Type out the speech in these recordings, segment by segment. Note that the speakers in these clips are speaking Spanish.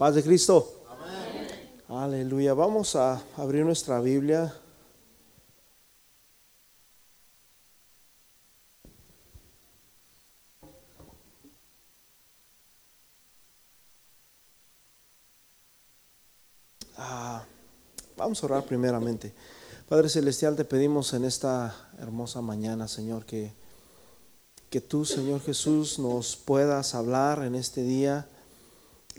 Paz de Cristo. Aleluya. Vamos a abrir nuestra Biblia. Ah, vamos a orar primeramente. Padre Celestial, te pedimos en esta hermosa mañana, Señor, que, que tú, Señor Jesús, nos puedas hablar en este día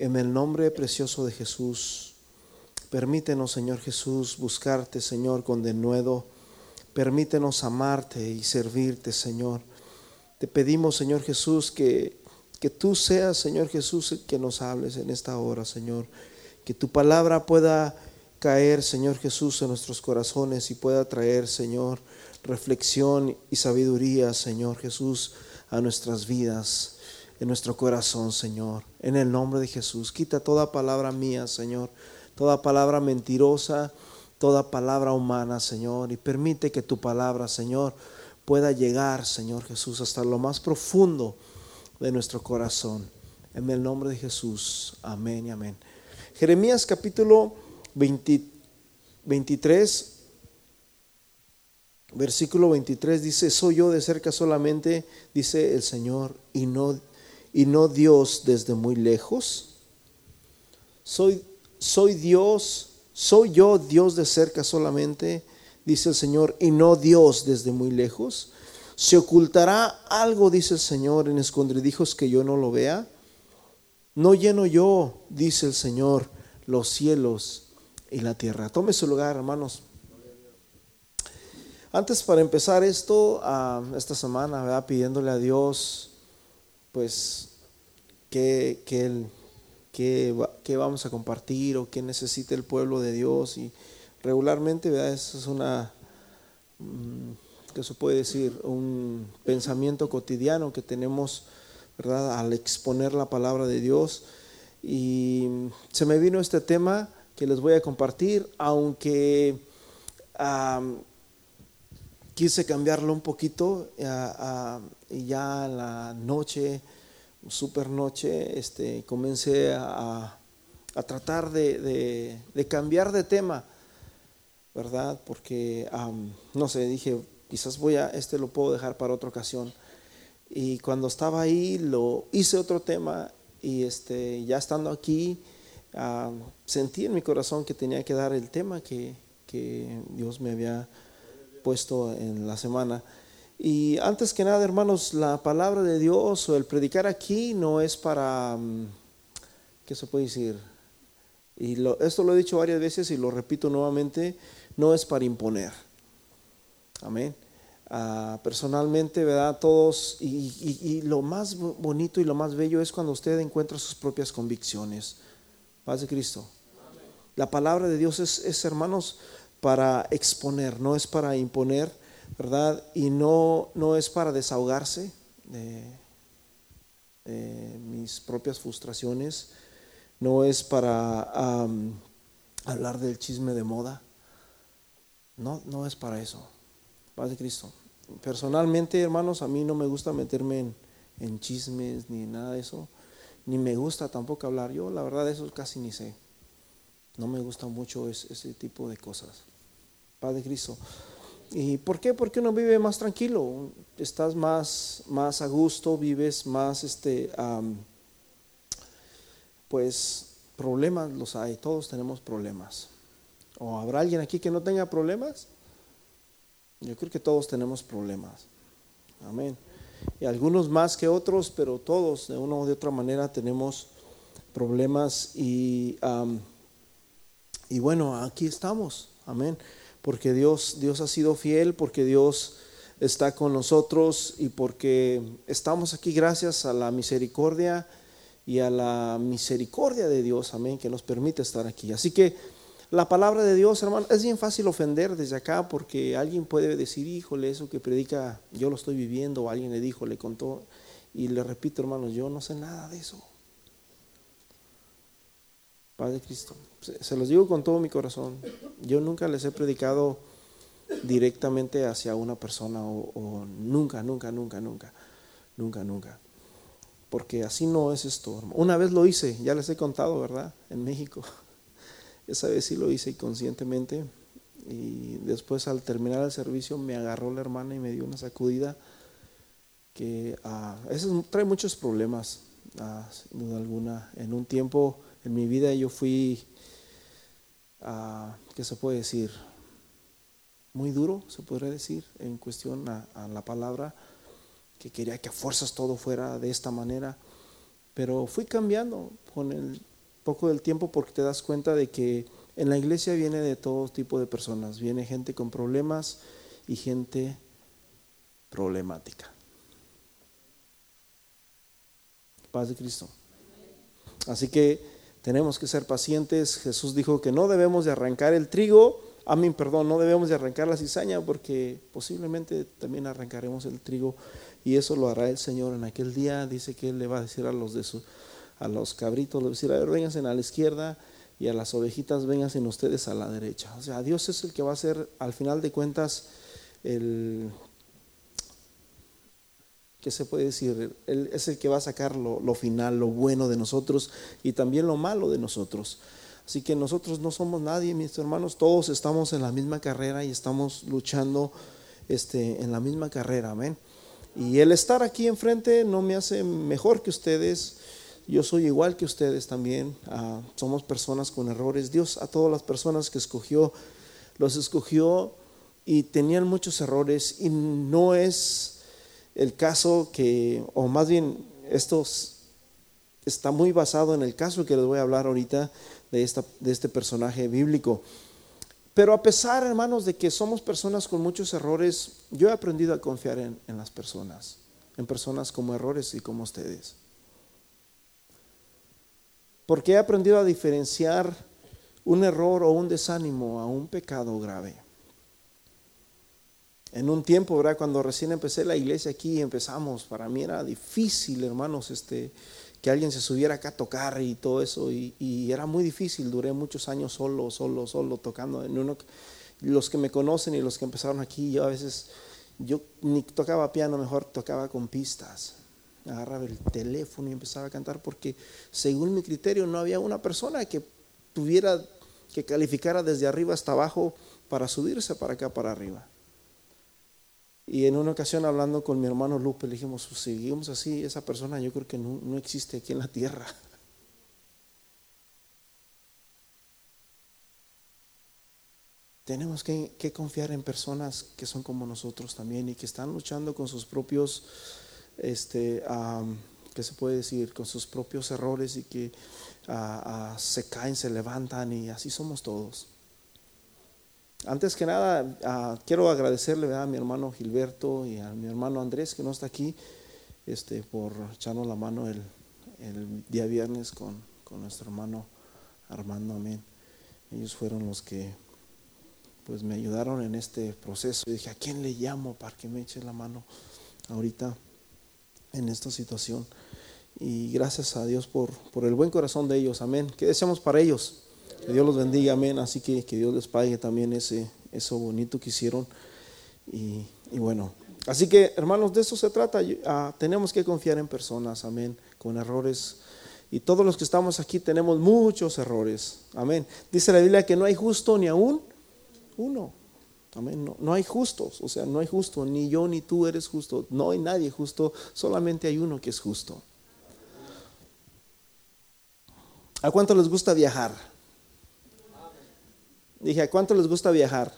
en el nombre precioso de Jesús. Permítenos, Señor Jesús, buscarte, Señor, con denuedo. Permítenos amarte y servirte, Señor. Te pedimos, Señor Jesús, que, que tú seas, Señor Jesús, el que nos hables en esta hora, Señor. Que tu palabra pueda caer, Señor Jesús, en nuestros corazones y pueda traer, Señor, reflexión y sabiduría, Señor Jesús, a nuestras vidas, en nuestro corazón, Señor. En el nombre de Jesús, quita toda palabra mía, Señor toda palabra mentirosa, toda palabra humana, Señor, y permite que tu palabra, Señor, pueda llegar, Señor Jesús, hasta lo más profundo de nuestro corazón. En el nombre de Jesús, amén y amén. Jeremías capítulo 23, versículo 23 dice, soy yo de cerca solamente, dice el Señor, y no, y no Dios desde muy lejos. Soy soy Dios, soy yo Dios de cerca solamente, dice el Señor, y no Dios desde muy lejos. ¿Se ocultará algo, dice el Señor, en escondridijos que yo no lo vea? No lleno yo, dice el Señor, los cielos y la tierra. Tome su lugar, hermanos. Antes para empezar esto, esta semana, ¿verdad? pidiéndole a Dios, pues, que, que Él qué, vamos a compartir o qué necesita el pueblo de Dios. Y regularmente, ¿verdad? Eso es una, mm, que se puede decir, un pensamiento cotidiano que tenemos, ¿verdad? Al exponer la palabra de Dios. Y se me vino este tema que les voy a compartir, aunque quise cambiarlo un poquito y ya la noche super noche, este, comencé a, tratar de, cambiar de tema, ¿verdad? Porque, no sé, dije, quizás voy a, este lo puedo dejar para otra ocasión. Y cuando estaba ahí, lo hice otro tema y este, ya estando aquí, sentí en mi corazón que tenía que dar el tema que, que Dios me había puesto en la semana. Y antes que nada, hermanos, la palabra de Dios o el predicar aquí no es para, mm, ¿qué se puede decir? Y esto lo he dicho varias veces y lo repito nuevamente, no es para imponer. Amén. Ah, personalmente, ¿verdad? Todos, y, lo más bonito y lo más bello es cuando usted encuentra sus propias convicciones. Paz de Cristo. La palabra de Dios es, hermanos, para exponer, no es para imponer ¿verdad? Y no, no es para desahogarse de, mis propias frustraciones, no es para hablar del chisme de moda, no, no es para eso, Paz de Cristo. Personalmente, hermanos, a mí no me gusta meterme en, chismes ni nada de eso, ni me gusta tampoco hablar. Yo, la verdad, eso casi ni sé. No me gusta mucho ese tipo de cosas. Padre Cristo. ¿Y por qué? Porque uno vive más tranquilo, estás más, más a gusto, vives más, este, pues problemas los hay, todos tenemos problemas. ¿O habrá alguien aquí que no tenga problemas? Yo creo que todos tenemos problemas. Amén. Y algunos más que otros, pero todos de una u de otra manera tenemos problemas y, y bueno, aquí estamos. Amén porque Dios, Dios ha sido fiel, porque Dios está con nosotros y porque estamos aquí gracias a la misericordia y a la misericordia de Dios, amén, que nos permite estar aquí. Así que la palabra de Dios, hermano, es bien fácil ofender desde acá porque alguien puede decir, híjole, eso que predica, yo lo estoy viviendo, o alguien le dijo, le contó, y le repito, hermanos, yo no sé nada de eso. Padre Cristo. Se, los digo con todo mi corazón. Yo nunca les he predicado directamente hacia una persona o, nunca, nunca, nunca, nunca, nunca, nunca. porque así no es esto. Una vez lo hice, ya les he contado, ¿verdad? En México. Esa vez sí lo hice conscientemente y después al terminar el servicio me agarró la hermana y me dio una sacudida que uh, eso trae muchos problemas, uh, sin duda alguna. En un tiempo en mi vida yo fui, uh, ¿qué se puede decir? Muy duro, se podría decir, en cuestión a, la palabra, que quería que fuerzas todo fuera de esta manera, pero fui cambiando con el poco del tiempo porque te das cuenta de que en la iglesia viene de todo tipo de personas, viene gente con problemas y gente problemática. Paz de Cristo. Así que tenemos que ser pacientes. Jesús dijo que no debemos de arrancar el trigo, a mí, perdón, no debemos de arrancar la cizaña porque posiblemente también arrancaremos el trigo y eso lo hará el Señor en aquel día. Dice que Él le va a decir a los de a los cabritos, le va a decir, a ver, vénganse a la izquierda y a las ovejitas vénganse ustedes a la derecha. O sea, Dios es el que va a ser, al final de cuentas, el, ¿qué se puede decir? Él es el que va a sacar lo, lo, final, lo bueno de nosotros y también lo malo de nosotros. Así que nosotros no somos nadie, mis hermanos, todos estamos en la misma carrera y estamos luchando este, en la misma carrera, amén. Y el estar aquí enfrente no me hace mejor que ustedes, yo soy igual que ustedes también. Ah, somos personas con errores. Dios a todas las personas que escogió, los escogió y tenían muchos errores. Y no es el caso que, o más bien, esto está muy basado en el caso que les voy a hablar ahorita de, esta, de este personaje bíblico. Pero a pesar, hermanos, de que somos personas con muchos errores, yo he aprendido a confiar en, en las personas, en personas como errores y como ustedes porque he aprendido a diferenciar un error o un desánimo a un pecado grave. En un tiempo, ¿verdad? Cuando recién empecé la iglesia aquí, empezamos, para mí era difícil, hermanos, este, que alguien se subiera acá a tocar y todo eso, y, era muy difícil, duré muchos años solo, solo, solo, tocando. En uno, los que me conocen y los que empezaron aquí, yo a veces, yo ni tocaba piano, mejor tocaba con pistas agarraba el teléfono y empezaba a cantar porque según mi criterio no había una persona que tuviera que calificara desde arriba hasta abajo para subirse para acá para arriba. Y en una ocasión hablando con mi hermano Lupe le dijimos, si seguimos así, esa persona yo creo que no, no existe aquí en la tierra. Tenemos que, confiar en personas que son como nosotros también y que están luchando con sus propios este, ¿qué se puede decir? Con sus propios errores y que se caen, se levantan y así somos todos. Antes que nada, quiero agradecerle a mi hermano Gilberto y a mi hermano Andrés, que no está aquí, este, por echarnos la mano el, día viernes con, con, nuestro hermano Armando, amén. Ellos fueron los que pues me ayudaron en este proceso. Y dije, ¿a quién le llamo para que me eche la mano ahorita? en esta situación. Y gracias a Dios por, por el buen corazón de ellos. Amén. ¿Qué deseamos para ellos? Que Dios los bendiga. Amén. Así que que Dios les pague también ese, eso bonito que hicieron. Y, bueno, así que hermanos, de eso se trata. Ah, tenemos que confiar en personas. Amén. Con errores. Y todos los que estamos aquí tenemos muchos errores. Amén. Dice la Biblia que no hay justo ni aún uno. Amén. No, hay justos, o sea, no hay justo, ni yo ni tú eres justo, no hay nadie justo, solamente hay uno que es justo. ¿A cuánto les gusta viajar? Dije, ¿a cuánto les gusta viajar?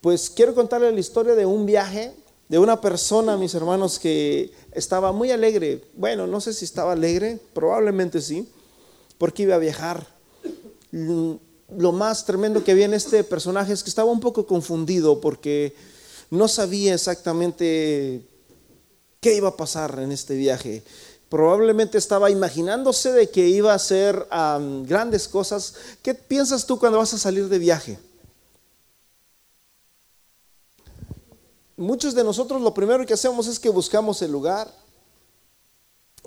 Pues quiero contarles la historia de un viaje de una persona, mis hermanos, que estaba muy alegre. Bueno, no sé si estaba alegre, probablemente sí, porque iba a viajar lo más tremendo que había en este personaje es que estaba un poco confundido porque no sabía exactamente qué iba a pasar en este viaje. Probablemente estaba imaginándose de que iba a hacer grandes cosas. ¿Qué piensas tú cuando vas a salir de viaje? Muchos de nosotros lo primero que hacemos es que buscamos el lugar.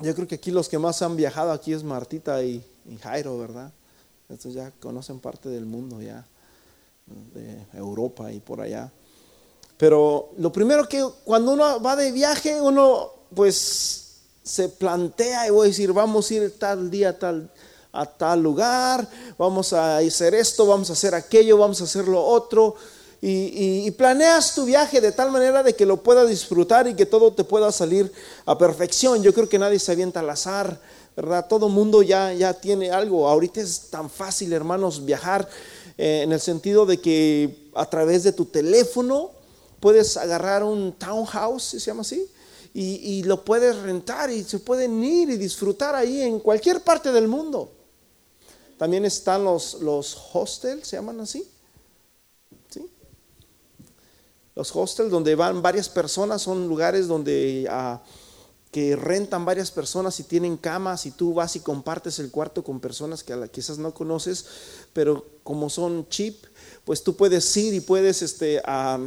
Yo creo que aquí los que más han viajado aquí es Martita y Jairo, ¿verdad? Estos ya conocen parte del mundo ya, de Europa y por allá. Pero lo primero que cuando uno va de viaje, uno pues se plantea y voy a decir, vamos a ir tal día tal, a tal lugar, vamos a hacer esto, vamos a hacer aquello, vamos a hacer lo otro. Y, planeas tu viaje de tal manera de que lo puedas disfrutar y que todo te pueda salir a perfección. Yo creo que nadie se avienta al azar, ¿verdad? Todo mundo ya, ya tiene algo. Ahorita es tan fácil, hermanos, viajar eh, en el sentido de que a través de tu teléfono puedes agarrar un townhouse, se llama así, y, lo puedes rentar y se pueden ir y disfrutar ahí en cualquier parte del mundo. También están los, los hostels, se llaman así. ¿Sí? Los hostels donde van varias personas son lugares donde ah, que rentan varias personas y tienen camas y tú vas y compartes el cuarto con personas que quizás no conoces, pero como son cheap, pues tú puedes ir y puedes este,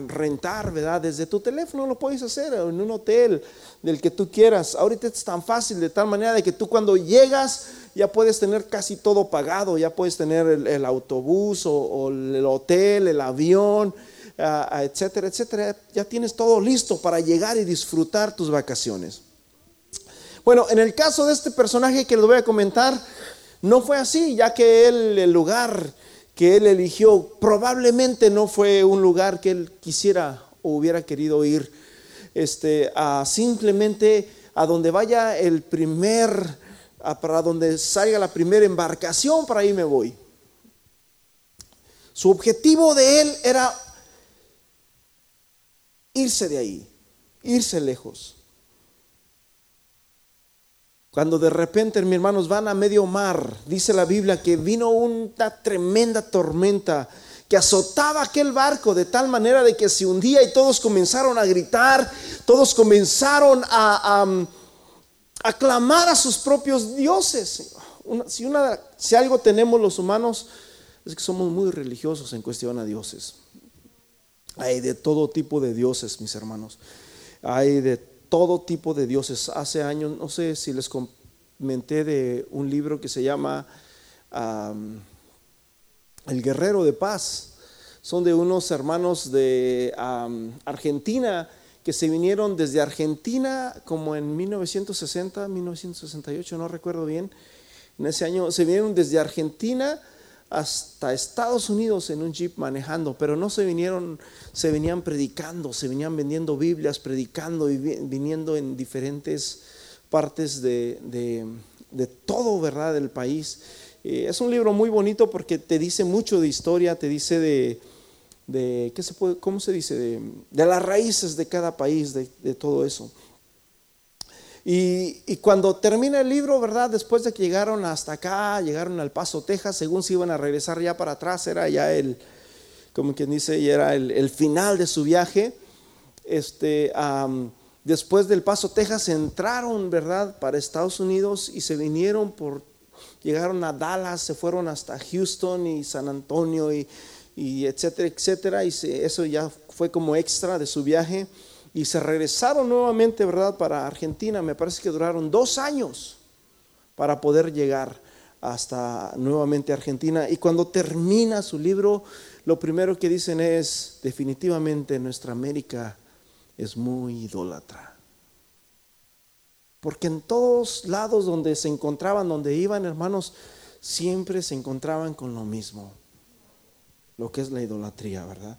rentar, ¿verdad? Desde tu teléfono lo puedes hacer, en un hotel del que tú quieras. Ahorita es tan fácil, de tal manera de que tú cuando llegas ya puedes tener casi todo pagado, ya puedes tener el, autobús o, el hotel, el avión, etcétera, etcétera. Ya tienes todo listo para llegar y disfrutar tus vacaciones. Bueno, en el caso de este personaje que les voy a comentar, no fue así, ya que él, el lugar que él eligió, probablemente no fue un lugar que él quisiera o hubiera querido ir, este, a simplemente a donde vaya el primer para donde salga la primera embarcación, para ahí me voy. Su objetivo de él era irse de ahí, irse lejos. Cuando de repente, mis hermanos, van a medio mar, dice la Biblia que vino una tremenda tormenta que azotaba aquel barco de tal manera de que se hundía y todos comenzaron a gritar, todos comenzaron a aclamar a sus propios dioses. si, si algo tenemos los humanos es que somos muy religiosos en cuestión a dioses. Hay de todo tipo de dioses, mis hermanos. Hay de todo tipo de dioses. Hace años, no sé si les comenté de un libro que se llama El Guerrero de Paz. Son de unos hermanos de Argentina que se vinieron desde Argentina como en 1960, 1968, no recuerdo bien, en ese año, se vinieron desde Argentina hasta Estados Unidos en un jeep manejando, pero no se vinieron, se venían predicando, se venían vendiendo Biblias, predicando y viniendo en diferentes partes de, de, todo, ¿verdad?, del país. Eh, es un libro muy bonito porque te dice mucho de historia, te dice de, de ¿qué se puede, ¿cómo se dice? De, las raíces de cada país, de, todo eso. Y, cuando termina el libro, ¿verdad? Después de que llegaron hasta acá, llegaron al Paso, Texas, según se iban a regresar ya para atrás, era ya el, como quien dice, era el, final de su viaje. Este, después del Paso, Texas, entraron, ¿verdad? Para Estados Unidos y se vinieron por, llegaron a Dallas, se fueron hasta Houston y San Antonio y y etcétera, etcétera. Y eso ya fue como extra de su viaje. Y se regresaron nuevamente, ¿verdad?, para Argentina. Me parece que duraron dos años para poder llegar hasta nuevamente Argentina. Y cuando termina su libro, lo primero que dicen es, definitivamente nuestra América es muy idólatra. Porque en todos lados donde se encontraban, donde iban hermanos, siempre se encontraban con lo mismo lo que es la idolatría, ¿verdad?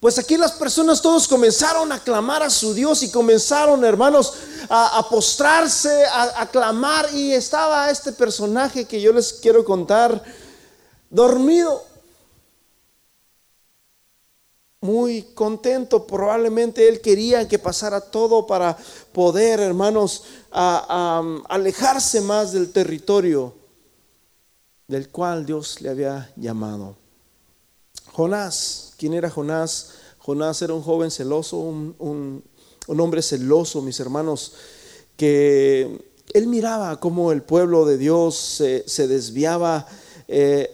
Pues aquí las personas todos comenzaron a clamar a su Dios y comenzaron, hermanos, a, postrarse, a, clamar. Y estaba este personaje que yo les quiero contar, dormido, muy contento. Probablemente él quería que pasara todo para poder, hermanos, alejarse más del territorio del cual Dios le había llamado. Jonás, ¿quién era Jonás? Jonás era un joven celoso, un, hombre celoso, mis hermanos, que él miraba cómo el pueblo de Dios se, desviaba. Eh,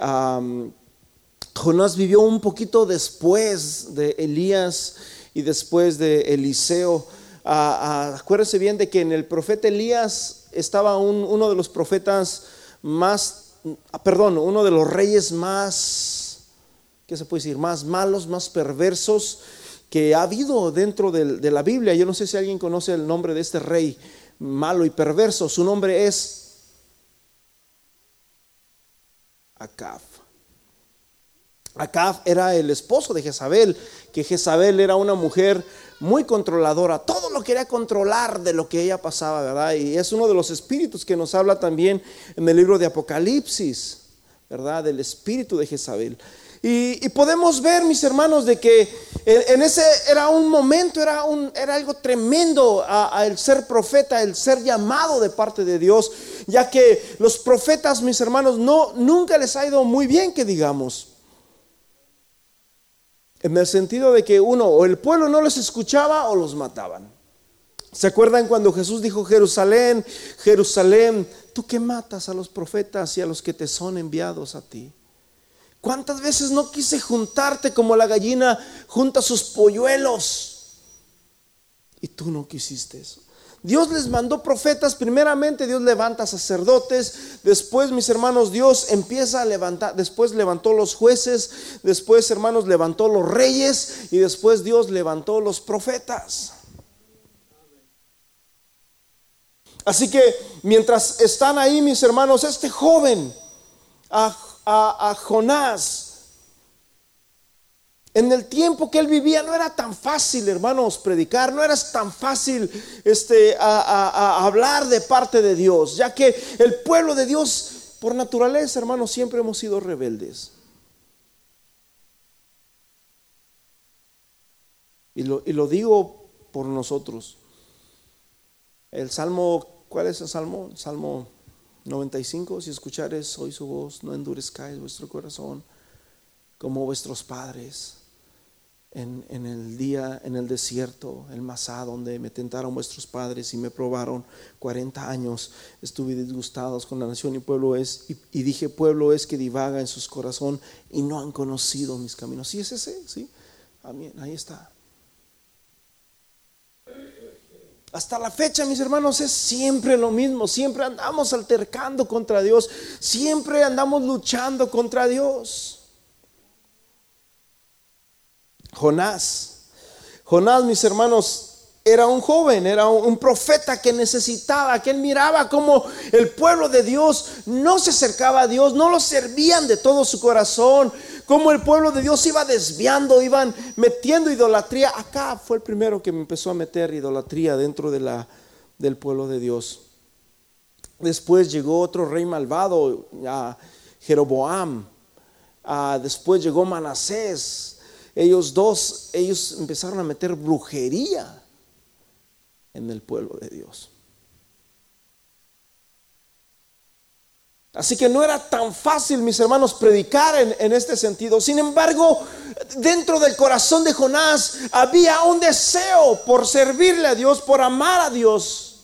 Jonás vivió un poquito después de Elías y después de Eliseo. acuérdense bien de que en el profeta Elías estaba uno de los profetas más, perdón, uno de los reyes más ¿qué se puede decir? Más malos, más perversos, que ha habido dentro de, la Biblia. Yo no sé si alguien conoce el nombre de este rey malo y perverso. Su nombre es Acab. Acab era el esposo de Jezabel, que Jezabel era una mujer muy controladora, todo lo quería controlar de lo que ella pasaba, ¿verdad? Y es uno de los espíritus que nos habla también en el libro de Apocalipsis, ¿verdad? Del espíritu de Jezabel. Y, podemos ver, mis hermanos, de que en, ese era un momento, era, un, era algo tremendo a, el ser profeta, el ser llamado de parte de Dios, ya que los profetas, mis hermanos, no, nunca les ha ido muy bien, que digamos. En el sentido de que uno, o el pueblo no les escuchaba o los mataban. ¿Se acuerdan cuando Jesús dijo, Jerusalén, Jerusalén, tú que matas a los profetas y a los que te son enviados a ti? ¿Cuántas veces no quise juntarte como la gallina junta sus polluelos? Y tú no quisiste eso. Dios les mandó profetas, primeramente Dios levanta sacerdotes, después mis hermanos Dios empieza a levantar, después levantó los jueces, después hermanos levantó los reyes y después Dios levantó los profetas. Así que mientras están ahí mis hermanos, este joven, a a, Jonás. En el tiempo que él vivía no era tan fácil, hermanos, predicar, no era tan fácil este, a, hablar de parte de Dios, ya que el pueblo de Dios, por naturaleza, hermanos, siempre hemos sido rebeldes. Y lo, y lo digo por nosotros. El Salmo, ¿cuál es el Salmo? Salmo 95, si escuchares hoy su voz, no endurezcáis vuestro corazón como vuestros padres en, el día, en el desierto, el Masá, donde me tentaron vuestros padres y me probaron 40 años, estuve disgustados con la nación y pueblo es, y, dije, pueblo es que divaga en sus corazón y no han conocido mis caminos. Sí, es ese, sí, Amén, ahí está. Hasta la fecha, mis hermanos, es siempre lo mismo. Siempre andamos altercando contra Dios. Siempre andamos luchando contra Dios. Jonás. Jonás, mis hermanos, era un joven, era un profeta que necesitaba, que él miraba como el pueblo de Dios no se acercaba a Dios, no lo servían de todo su corazón, como el pueblo de Dios iba desviando, iban metiendo idolatría. Acá fue el primero que me empezó a meter idolatría dentro de la, del pueblo de Dios. Después llegó otro rey malvado, Jeroboam. después llegó Manasés. Ellos dos, ellos empezaron a meter brujería en el pueblo de Dios. Así que no era tan fácil, mis hermanos, predicar en, este sentido. Sin embargo, dentro del corazón de Jonás había un deseo por servirle a Dios, por amar a Dios.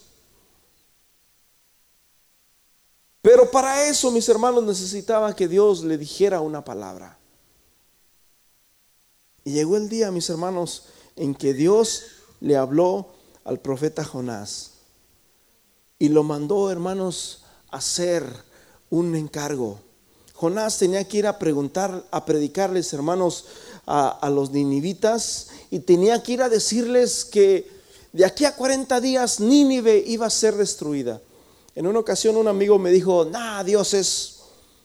Pero para eso, mis hermanos, necesitaba que Dios le dijera una palabra. Y llegó el día, mis hermanos, en que Dios le habló al profeta Jonás y lo mandó, hermanos, a hacer un encargo. Jonás tenía que ir a preguntar, a predicarles, hermanos, a, los ninivitas y tenía que ir a decirles que de aquí a 40 días Nínive iba a ser destruida. En una ocasión un amigo me dijo, nah, Dios es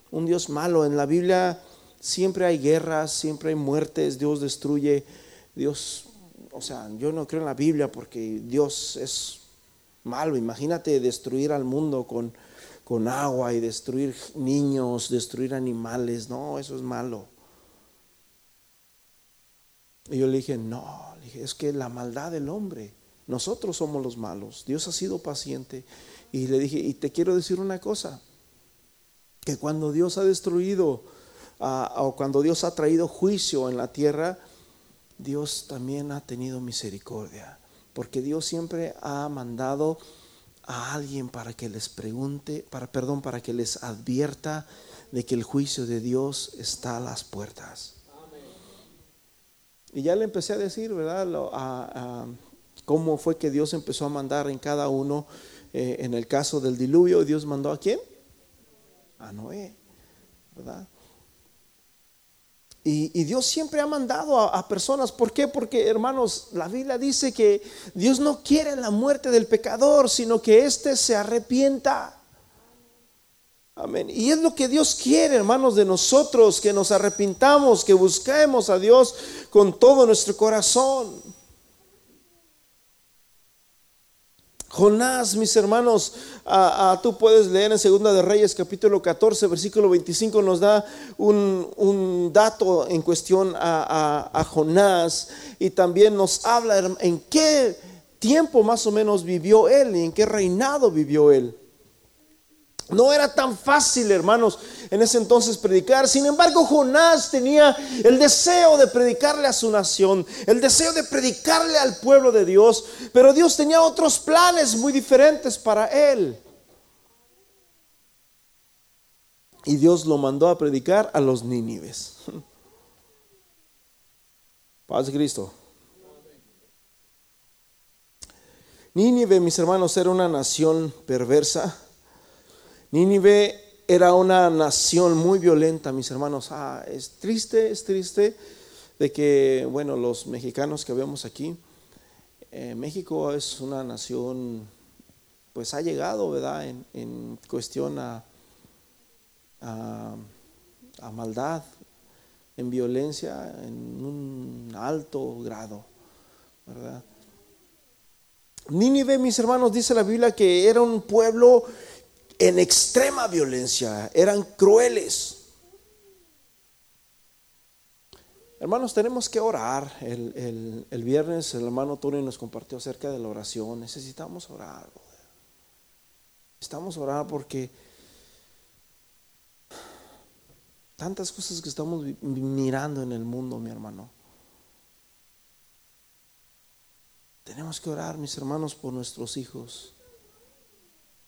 un Dios malo. En la Biblia siempre hay guerras, siempre hay muertes, Dios destruye. Dios, o sea, yo no creo en la Biblia porque Dios es malo. Imagínate destruir al mundo con con agua y destruir niños, destruir animales. No, eso es malo. Y yo le dije, no, es que la maldad del hombre, nosotros somos los malos. Dios ha sido paciente. Y le dije, y te quiero decir una cosa, que cuando Dios ha destruido ah, o cuando Dios ha traído juicio en la tierra, Dios también ha tenido misericordia. Porque Dios siempre ha mandado a alguien para que les pregunte, para perdón, para que les advierta de que el juicio de Dios está a las puertas. Y ya le empecé a decir, ¿verdad? cómo fue que Dios empezó a mandar en cada uno. Eh, en el caso del diluvio, Dios mandó a quién? A Noé, ¿verdad? Y, Dios siempre ha mandado a, a, personas. ¿Por qué? Porque, hermanos, la Biblia dice que Dios no quiere la muerte del pecador, sino que éste se arrepienta. Amén. Y es lo que Dios quiere, hermanos, de nosotros, que nos arrepintamos, que busquemos a Dios con todo nuestro corazón. Jonás, mis hermanos, tú puedes leer en Segunda de Reyes capítulo 14, versículo 25, nos da un, dato en cuestión a, a, Jonás y también nos habla en qué tiempo más o menos vivió él y en qué reinado vivió él. No era tan fácil, hermanos, en ese entonces predicar. Sin embargo, Jonás tenía el deseo de predicarle a su nación, el deseo de predicarle al pueblo de Dios, pero Dios tenía otros planes muy diferentes para él. Y Dios lo mandó a predicar a los nínives. Paz Cristo. Nínive, mis hermanos, era una nación perversa Nínive era una nación muy violenta, mis hermanos. Ah, es triste, es triste de que, bueno, los mexicanos que vemos aquí, eh, México es una nación, pues ha llegado, ¿verdad?, en, cuestión a, a, maldad, en violencia, en un alto grado, ¿verdad? Nínive, mis hermanos, dice la Biblia que era un pueblo en extrema violencia, eran crueles. Hermanos, tenemos que orar. El, viernes el hermano Tony nos compartió acerca de la oración. Necesitamos orar. Necesitamos orar porque tantas cosas que estamos mirando en el mundo, mi hermano. Tenemos que orar, mis hermanos, por nuestros hijos.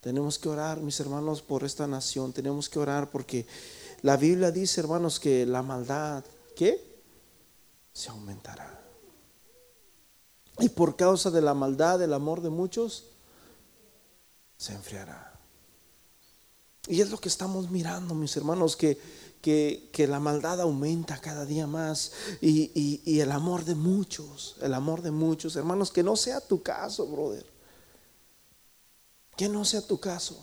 Tenemos que orar, mis hermanos, por esta nación. Tenemos que orar porque la Biblia dice, hermanos, que la maldad, ¿qué? Se aumentará. Y por causa de la maldad, el amor de muchos, se enfriará. Y es lo que estamos mirando, mis hermanos, que, que, la maldad aumenta cada día más y, y el amor de muchos, el amor de muchos, hermanos, que no sea tu caso, brother. Que no sea tu caso.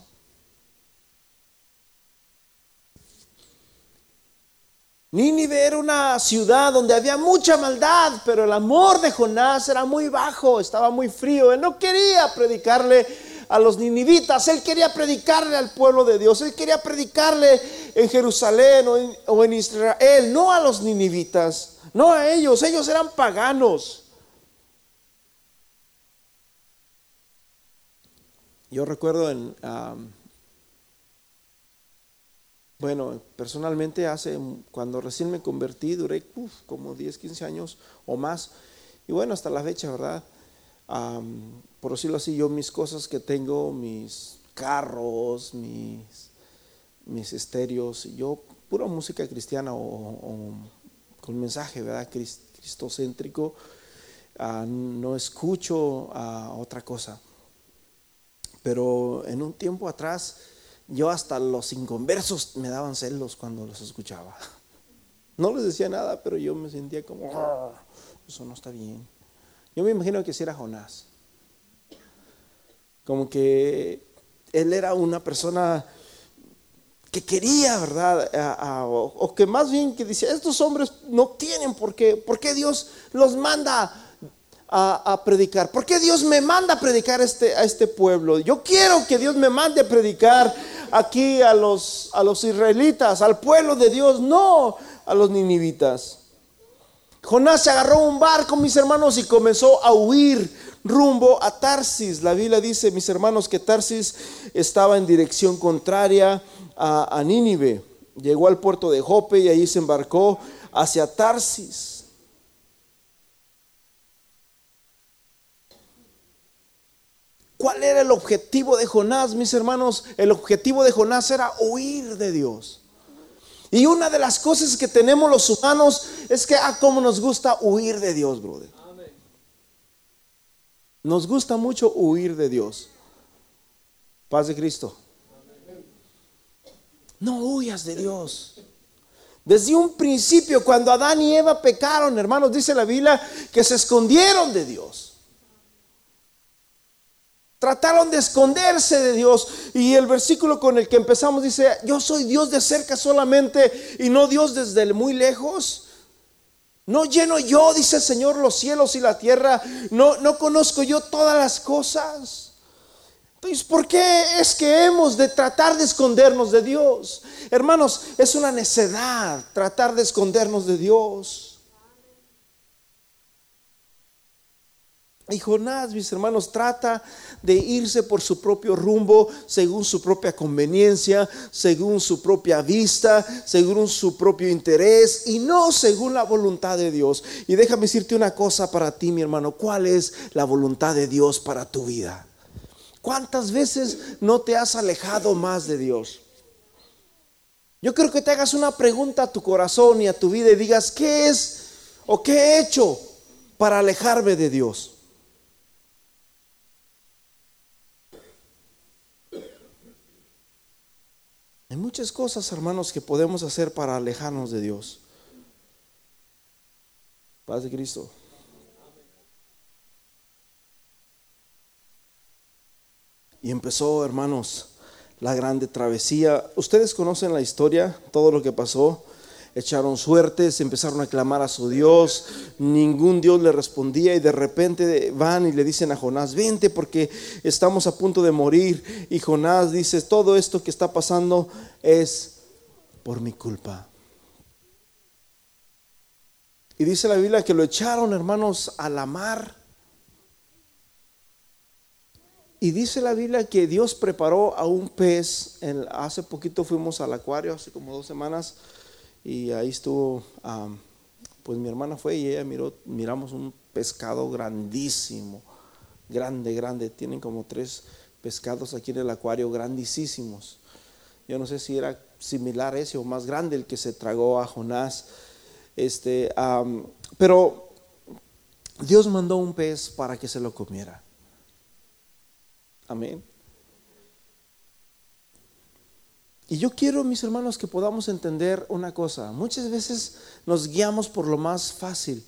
Nínive era una ciudad donde había mucha maldad, pero el amor de Jonás era muy bajo, estaba muy frío. Él no quería predicarle a los ninivitas, él quería predicarle al pueblo de Dios, él quería predicarle en Jerusalén o en, o en Israel, no a los ninivitas, no a ellos, ellos eran paganos. Yo recuerdo en, bueno, personalmente hace, cuando recién me convertí, duré como 10, 15 años o más. Y bueno, hasta la fecha, ¿verdad? por decirlo así, yo mis cosas que tengo, mis carros, mis, mis estéreos, yo pura música cristiana o, con mensaje, ¿verdad? Cristocéntrico, ah, no escucho a otra cosa. Pero en un tiempo atrás, yo hasta los inconversos me daban celos cuando los escuchaba. No les decía nada, pero yo me sentía como, ah, eso no está bien. Yo me imagino que si era Jonás. Como que él era una persona que quería, ¿verdad? o, que más bien que decía, estos hombres no tienen por qué, ¿por qué Dios los manda a, predicar? ¿Por qué Dios me manda a predicar este, a este pueblo? Yo quiero que Dios me mande a predicar aquí a los, a los israelitas, al pueblo de Dios, no a los ninivitas. Jonás se agarró un barco, mis hermanos, y comenzó a huir rumbo a Tarsis. La Biblia dice, mis hermanos, que Tarsis estaba en dirección contraria a, a Nínive. Llegó al puerto de Jope y ahí se embarcó hacia Tarsis. ¿Cuál era el objetivo de Jonás, mis hermanos? El objetivo de Jonás era huir de Dios. Y una de las cosas que tenemos los humanos es que, ah, cómo nos gusta huir de Dios, brother. Nos gusta mucho huir de Dios. Paz de Cristo. No huyas de Dios. Desde un principio, cuando Adán y Eva pecaron, hermanos, dice la Biblia que se escondieron de Dios. Trataron de esconderse de Dios. Y el versículo con el que empezamos dice, yo soy Dios de cerca solamente y no Dios desde muy lejos. No lleno yo, dice el Señor, los cielos y la tierra. No, no conozco yo todas las cosas. Entonces, ¿por qué es que hemos de tratar de escondernos de Dios? Hermanos, es una necedad tratar de escondernos de Dios. Y Jonás, mis hermanos, trata de irse por su propio rumbo, según su propia conveniencia, según su propia vista, según su propio interés y no según la voluntad de Dios. Y déjame decirte una cosa para ti, mi hermano, ¿cuál es la voluntad de Dios para tu vida? ¿Cuántas veces no te has alejado más de Dios? Yo creo que te hagas una pregunta a tu corazón y a tu vida y digas, ¿qué es o qué he hecho para alejarme de Dios? Hay muchas cosas, hermanos, que podemos hacer para alejarnos de Dios. Paz de Cristo. Y empezó, hermanos, la grande travesía. Ustedes conocen la historia, todo lo que pasó echaron suertes, empezaron a clamar a su Dios, ningún Dios le respondía y de repente van y le dicen a Jonás, vente porque estamos a punto de morir. Y Jonás dice, todo esto que está pasando es por mi culpa. Y dice la Biblia que lo echaron, hermanos, a la mar. Y dice la Biblia que Dios preparó a un pez. hace poquito fuimos al acuario, hace como dos semanas y ahí estuvo, pues mi hermana fue y ella miró, miramos un pescado grandísimo, grande, grande. Tienen como tres pescados aquí en el acuario, grandísimos. Yo no sé si era similar ese o más grande el que se tragó a Jonás. Este, pero Dios mandó un pez para que se lo comiera. Amén. Y yo quiero, mis hermanos, que podamos entender una cosa. Muchas veces nos guiamos por lo más fácil.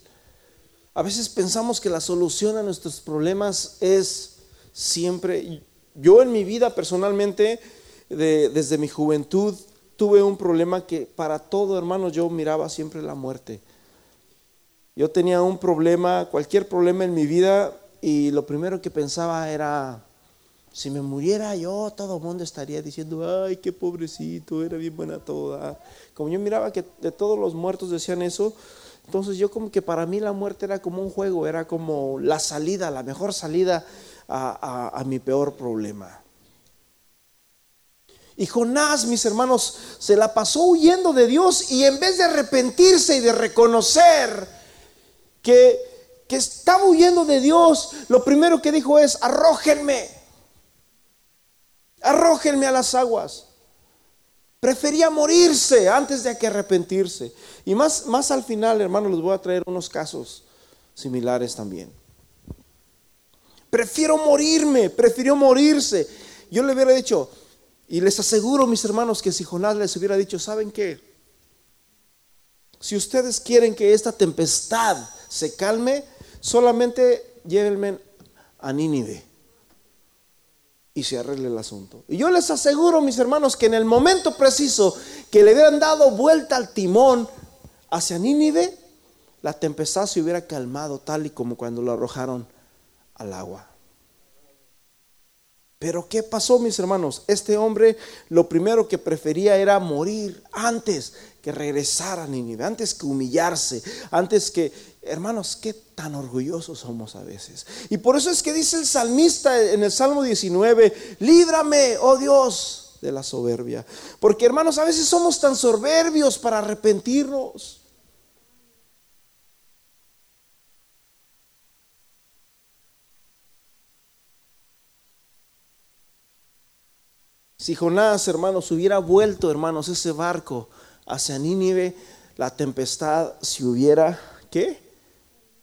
A veces pensamos que la solución a nuestros problemas es siempre... Yo en mi vida personalmente, desde mi juventud, tuve un problema que para todo, hermano, yo miraba siempre la muerte. Yo tenía un problema, cualquier problema en mi vida, y lo primero que pensaba era si me muriera yo, todo el mundo estaría diciendo, ay, qué pobrecito, era bien buena toda. Como yo miraba que de todos los muertos decían eso, entonces yo como que para mí la muerte era como un juego, era como la salida, la mejor salida a, mi peor problema. Y Jonás, mis hermanos, se la pasó huyendo de Dios y en vez de arrepentirse y de reconocer que, que estaba huyendo de Dios, lo primero que dijo es, arrójenme. Arrójenme a las aguas. Prefería morirse antes de que arrepentirse. Y más, más al final, hermano, les voy a traer unos casos similares también. Prefiero morirme, prefirió morirse. Yo le hubiera dicho, y les aseguro, mis hermanos, que si Jonás les hubiera dicho, ¿saben qué? Si ustedes quieren que esta tempestad se calme, solamente llévenme a Nínive y se arregle el asunto. Y yo les aseguro, mis hermanos, que en el momento preciso que le hubieran dado vuelta al timón hacia Nínive, la tempestad se hubiera calmado tal y como cuando lo arrojaron al agua. Pero ¿qué pasó, mis hermanos? Este hombre lo primero que prefería era morir antes que regresar a Nínive, antes que humillarse, antes que, hermanos, qué tan orgullosos somos a veces. Y por eso es que dice el salmista en el Salmo 19, líbrame, oh Dios, de la soberbia. Porque, hermanos, a veces somos tan soberbios para arrepentirnos. Si Jonás, hermanos, hubiera vuelto, hermanos, ese barco hacia Nínive, la tempestad se hubiera, ¿qué?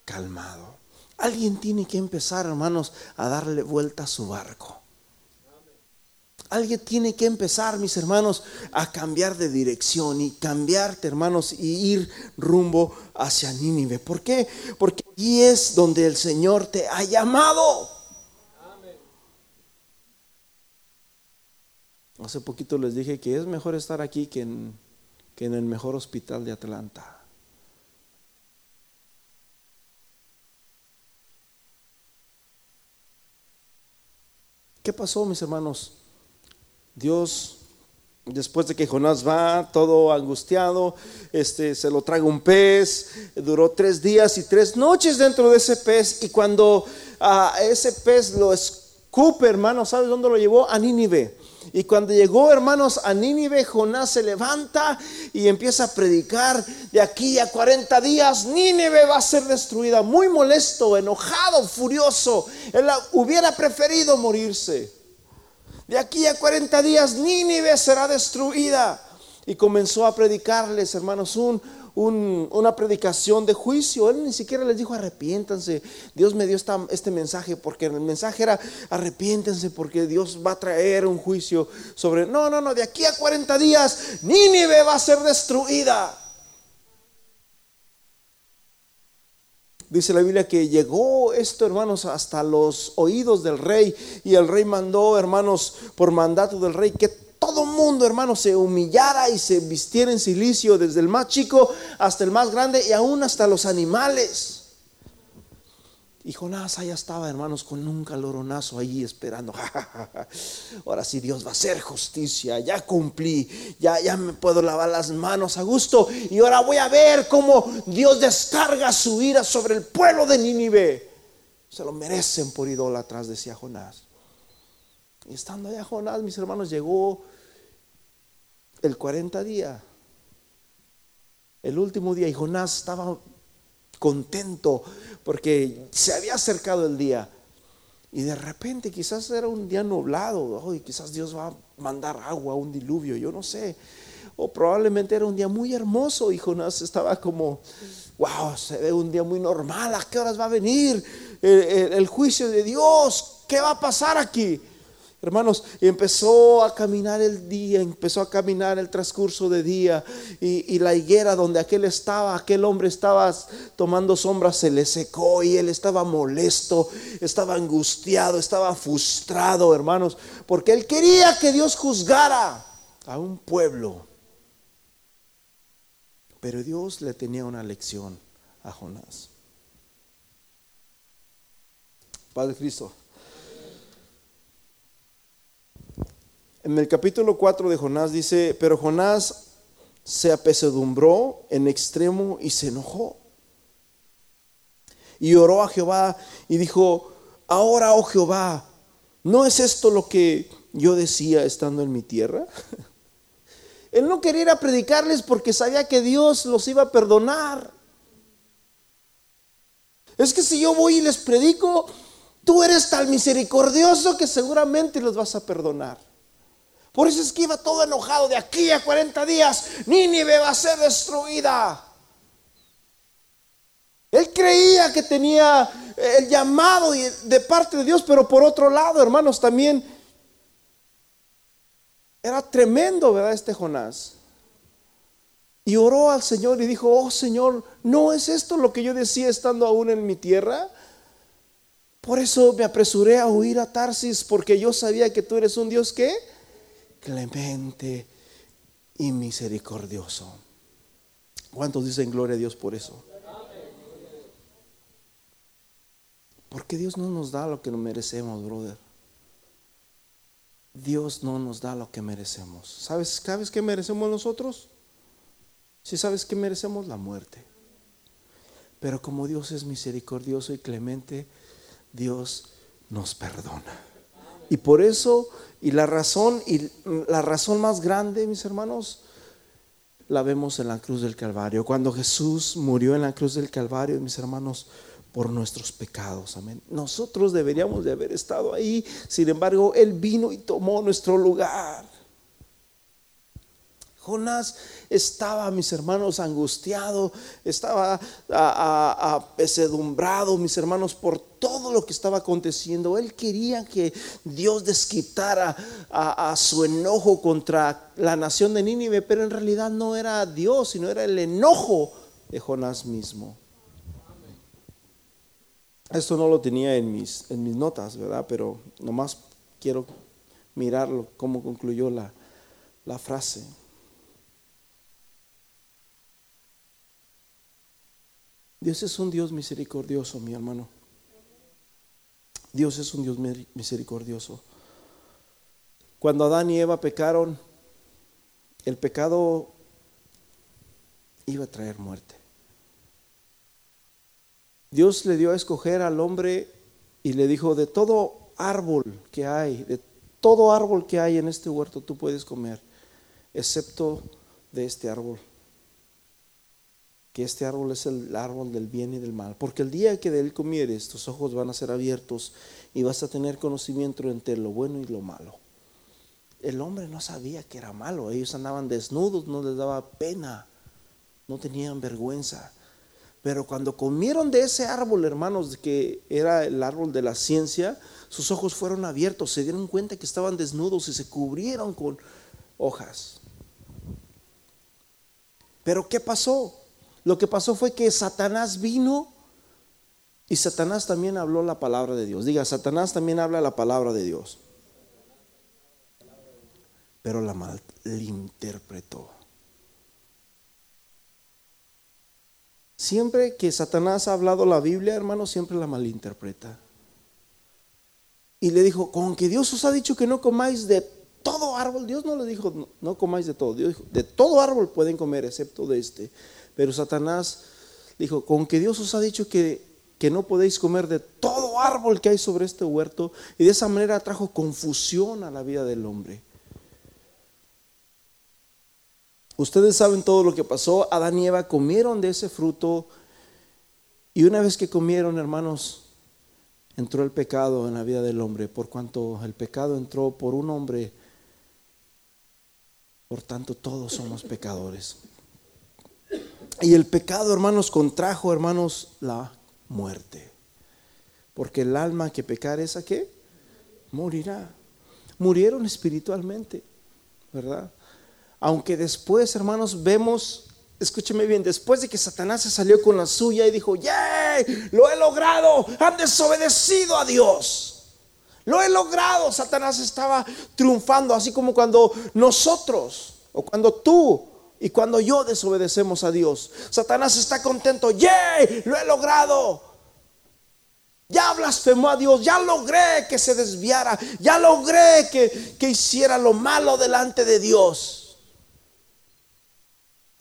Calmado. Alguien tiene que empezar, hermanos, a darle vuelta a su barco. Alguien tiene que empezar, mis hermanos, a cambiar de dirección y cambiarte, hermanos, y ir rumbo hacia Nínive. ¿Por qué? Porque allí es donde el Señor te ha llamado. Hace poquito les dije que es mejor estar aquí que en, que en el mejor hospital de Atlanta. ¿Qué pasó, mis hermanos? Dios, después de que Jonás va todo angustiado, este, se lo traga un pez, duró tres días y tres noches dentro de ese pez, y cuando a ese pez lo escupe, hermano, ¿sabes dónde lo llevó? A Nínive. Y cuando llegó, hermanos, a Nínive, Jonás se levanta y empieza a predicar. De aquí a 40 días, Nínive va a ser destruida. Muy molesto, enojado, furioso. Él hubiera preferido morirse. De aquí a 40 días Nínive será destruida. Y comenzó a predicarles, hermanos, un, una predicación de juicio. Él ni siquiera les dijo arrepiéntanse. Dios me dio este mensaje porque el mensaje era arrepiéntanse porque Dios va a traer un juicio sobre... No, no, no, de aquí a 40 días Nínive va a ser destruida. Dice la Biblia que llegó esto, hermanos, hasta los oídos del rey. Y el rey mandó, hermanos, por mandato del rey, que mundo, hermanos, se humillara y se vistiera en silicio, desde el más chico hasta el más grande y aún hasta los animales. Y Jonás allá estaba, hermanos, con un caloronazo allí esperando. Ahora sí Dios va a hacer justicia. Ya cumplí. Ya, ya me puedo lavar las manos a gusto. Y ahora voy a ver cómo Dios descarga su ira sobre el pueblo de Nínive. Se lo merecen por idólatras, decía Jonás. Y estando allá Jonás, mis hermanos, llegó el 40 día. El último día. Y Jonás estaba contento porque se había acercado el día. Y de repente quizás era un día nublado, y quizás Dios va a mandar agua, un diluvio, yo no sé. O probablemente era un día muy hermoso y Jonás estaba como, wow, se ve un día muy normal, ¿a qué horas va a venir el juicio de Dios? ¿Qué va a pasar aquí? Hermanos, empezó a caminar el día, empezó a caminar el transcurso de día y, la higuera donde aquel estaba, aquel hombre estaba tomando sombra, se le secó y él estaba molesto, estaba angustiado, estaba frustrado, hermanos, porque él quería que Dios juzgara a un pueblo. Pero Dios le tenía una lección a Jonás. Padre Cristo. En el capítulo 4 de Jonás dice, pero Jonás se apesadumbró en extremo y se enojó. Y oró a Jehová y dijo, ahora, oh Jehová, ¿no es esto lo que yo decía estando en mi tierra? Él no quería ir a predicarles porque sabía que Dios los iba a perdonar. Es que si yo voy y les predico, tú eres tan misericordioso que seguramente los vas a perdonar. Por eso es que iba todo enojado. De aquí a 40 días, Nínive va a ser destruida. Él creía que tenía el llamado de parte de Dios, pero por otro lado, hermanos, también era tremendo, ¿verdad? Este Jonás. Y oró al Señor y dijo, oh Señor, ¿no es esto lo que yo decía estando aún en mi tierra? Por eso me apresuré a huir a Tarsis, porque yo sabía que tú eres un Dios que clemente y misericordioso. ¿Cuántos dicen gloria a Dios por eso? Porque Dios no nos da lo que merecemos, brother. Dios no nos da lo que merecemos. ¿Sabes, ¿Sabes qué merecemos nosotros? Si sabes que merecemos la muerte. Pero como Dios es misericordioso y clemente, Dios nos perdona. Y por eso y la razón, y la razón más grande, mis hermanos, la vemos en la cruz del Calvario. Cuando Jesús murió en la cruz del Calvario, mis hermanos, por nuestros pecados. Amén. Nosotros deberíamos de haber estado ahí. Sin embargo, Él vino y tomó nuestro lugar. Jonás estaba, mis hermanos, angustiado, estaba apesadumbrado, mis hermanos, por todo lo que estaba aconteciendo. Él quería que Dios desquitara a, su enojo contra la nación de Nínive, pero en realidad no era Dios, sino era el enojo de Jonás mismo. Esto no lo tenía en mis, notas, ¿verdad? Pero nomás quiero mirarlo, cómo concluyó la frase. Dios es un Dios misericordioso, mi hermano. Dios es un Dios misericordioso. Cuando Adán y Eva pecaron, el pecado iba a traer muerte. Dios le dio a escoger al hombre y le dijo, de todo árbol que hay, de todo árbol que hay en este huerto tú puedes comer, excepto de este árbol que este árbol es el árbol del bien y del mal. Porque el día que de él comieres, tus ojos van a ser abiertos y vas a tener conocimiento entre lo bueno y lo malo. El hombre no sabía que era malo, ellos andaban desnudos, no les daba pena, no tenían vergüenza. Pero cuando comieron de ese árbol, hermanos, que era el árbol de la ciencia, sus ojos fueron abiertos, se dieron cuenta que estaban desnudos y se cubrieron con hojas. Pero ¿qué pasó? Lo que pasó fue que Satanás vino y Satanás también habló la palabra de Dios. Diga, Satanás también habla la palabra de Dios. Pero la malinterpretó. Siempre que Satanás ha hablado la Biblia, hermano, siempre la malinterpreta. Y le dijo, con que Dios os ha dicho que no comáis de todo árbol, Dios no le dijo, no, no comáis de todo, Dios dijo, de todo árbol pueden comer, excepto de este. Pero Satanás dijo, con que Dios os ha dicho que, que no podéis comer de todo árbol que hay sobre este huerto, y de esa manera trajo confusión a la vida del hombre. Ustedes saben todo lo que pasó. Adán y Eva comieron de ese fruto y una vez que comieron, hermanos, entró el pecado en la vida del hombre. Por cuanto el pecado entró por un hombre, por tanto todos somos pecadores. Y el pecado, hermanos, contrajo, hermanos, la muerte. Porque el alma que pecar es a qué? Morirá. Murieron espiritualmente, ¿verdad? Aunque después, hermanos, vemos, escúcheme bien, después de que Satanás se salió con la suya y dijo, ¡yay! Lo he logrado, han desobedecido a Dios. Lo he logrado. Satanás estaba triunfando, así como cuando nosotros, o cuando tú y cuando yo desobedecemos a Dios, Satanás está contento, ¡yay! Lo he logrado. Ya blasfemó a Dios, ya logré que se desviara, ya logré que, que hiciera lo malo delante de Dios.